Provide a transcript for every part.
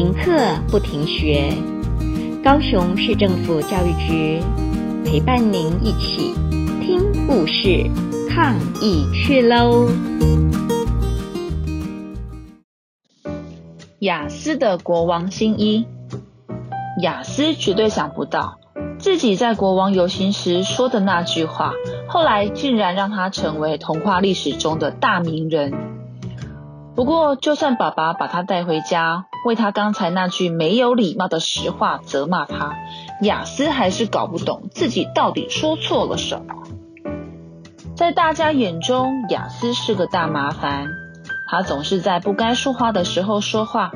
停课不停学，高雄市政府教育局陪伴您一起听故事、抗疫去喽！雅思的国王新衣，雅思绝对想不到，自己在国王游行时说的那句话，后来竟然让他成为童话历史中的大名人。不过，就算爸爸把他带回家，为他刚才那句没有礼貌的实话责骂他，雅思还是搞不懂自己到底说错了什么。在大家眼中，雅思是个大麻烦。他总是在不该说话的时候说话，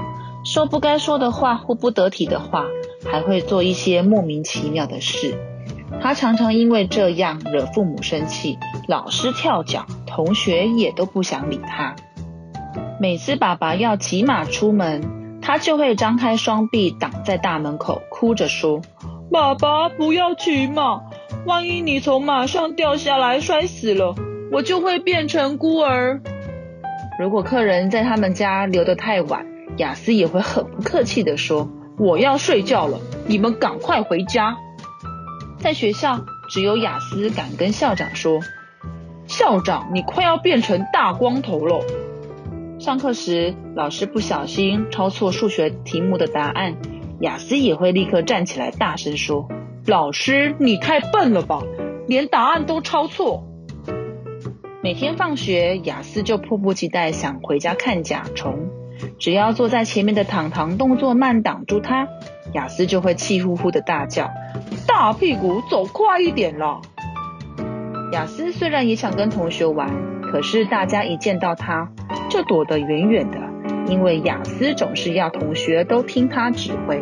说不该说的话或不得体的话，还会做一些莫名其妙的事。他常常因为这样惹父母生气，老师跳脚，同学也都不想理他。每次爸爸要骑马出门，他就会张开双臂挡在大门口，哭着说：“爸爸，不要骑马，万一你从马上掉下来摔死了，我就会变成孤儿。”如果客人在他们家留得太晚，雅思也会很不客气地说：“我要睡觉了，你们赶快回家。”在学校，只有雅思敢跟校长说：“校长，你快要变成大光头了。”上课时，老师不小心抄错数学题目的答案，雅思也会立刻站起来大声说：“老师，你太笨了吧，连答案都抄错。”每天放学，雅思就迫不及待想回家看甲虫。只要坐在前面的糖糖动作慢挡住他，雅思就会气呼呼的大叫：“大屁股，走快一点啦！”雅思虽然也想跟同学玩，可是大家一见到他，就躲得远远的，因为雅思总是要同学都听他指挥。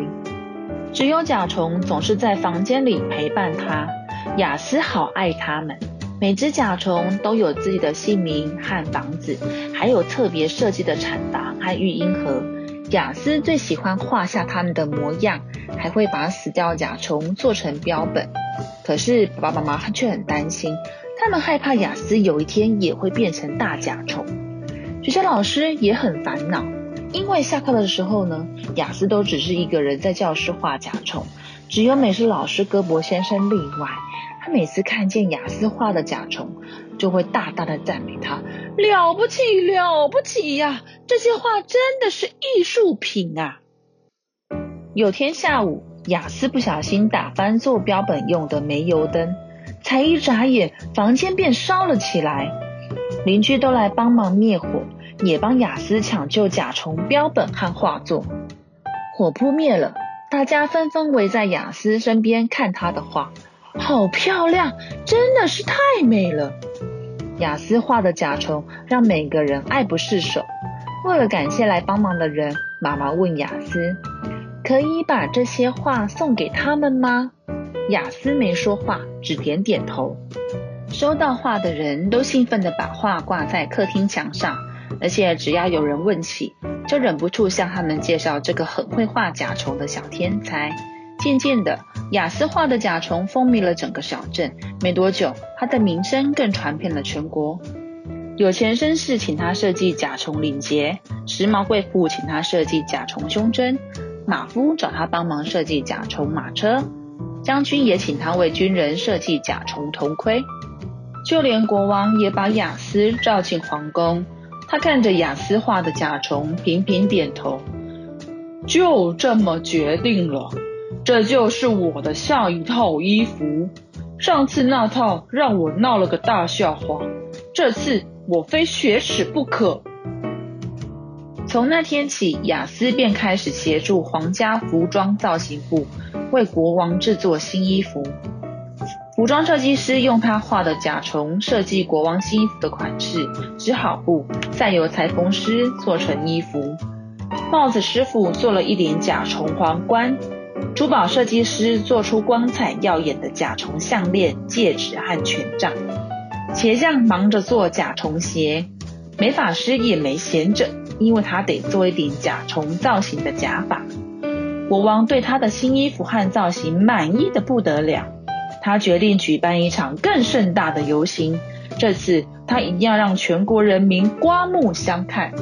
只有甲虫总是在房间里陪伴他，雅思好爱他们。每只甲虫都有自己的姓名和房子，还有特别设计的产房和育婴盒。雅思最喜欢画下他们的模样，还会把死掉甲虫做成标本。可是爸爸妈妈却很担心，他们害怕雅思有一天也会变成大甲虫。学校老师也很烦恼，因为下课的时候呢，雅思都只是一个人在教室画甲虫，只有美术老师戈伯先生例外。他每次看见雅思画的甲虫，就会大大的赞美他，了不起，了不起呀！这些画真的是艺术品啊！有天下午，雅思不小心打翻做标本用的煤油灯，才一眨眼，房间便烧了起来。邻居都来帮忙灭火，也帮雅思抢救甲虫标本和画作。火扑灭了，大家纷纷围在雅思身边看他的画，好漂亮，真的是太美了。雅思画的甲虫让每个人爱不释手。为了感谢来帮忙的人，妈妈问雅思：“可以把这些画送给他们吗？”雅思没说话，只点点头。收到画的人都兴奋地把画挂在客厅墙上，而且只要有人问起，就忍不住向他们介绍这个很会画甲虫的小天才。渐渐的，亚斯画的甲虫风靡了整个小镇。没多久，他的名声更传遍了全国。有钱绅士请他设计甲虫领结，时髦贵妇请他设计甲虫胸针，马夫找他帮忙设计甲虫马车，将军也请他为军人设计甲虫头盔。就连国王也把雅思召进皇宫，他看着雅思画的甲虫，频频点头。就这么决定了，这就是我的下一套衣服。上次那套让我闹了个大笑话，这次我非雪耻不可。从那天起，雅思便开始协助皇家服装造型部为国王制作新衣服。服装设计师用他画的甲虫设计国王新衣服的款式，织好布，再由裁缝师做成衣服。帽子师傅做了一顶甲虫皇冠，珠宝设计师做出光彩耀眼的甲虫项链、戒指和权杖。鞋匠忙着做甲虫鞋，美发师也没闲着，因为他得做一顶甲虫造型的假发。国王对他的新衣服和造型满意的不得了。他决定举办一场更盛大的游行，这次他一定要让全国人民刮目相看。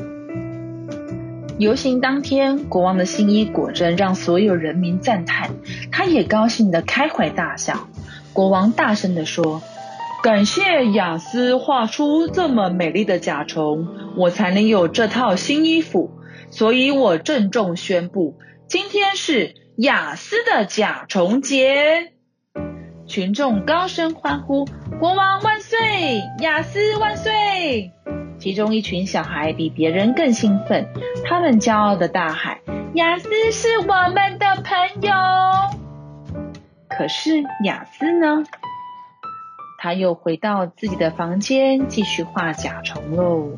游行当天，国王的新衣果真让所有人民赞叹，他也高兴地开怀大笑。国王大声地说：“感谢雅斯画出这么美丽的甲虫，我才能有这套新衣服。所以我郑重宣布，今天是雅斯的甲虫节。”群众高声欢呼：“国王万岁！亚斯万岁！”其中一群小孩比别人更兴奋，他们骄傲的大喊：“亚斯是我们的朋友。”可是亚斯呢？他又回到自己的房间，继续画甲虫喽。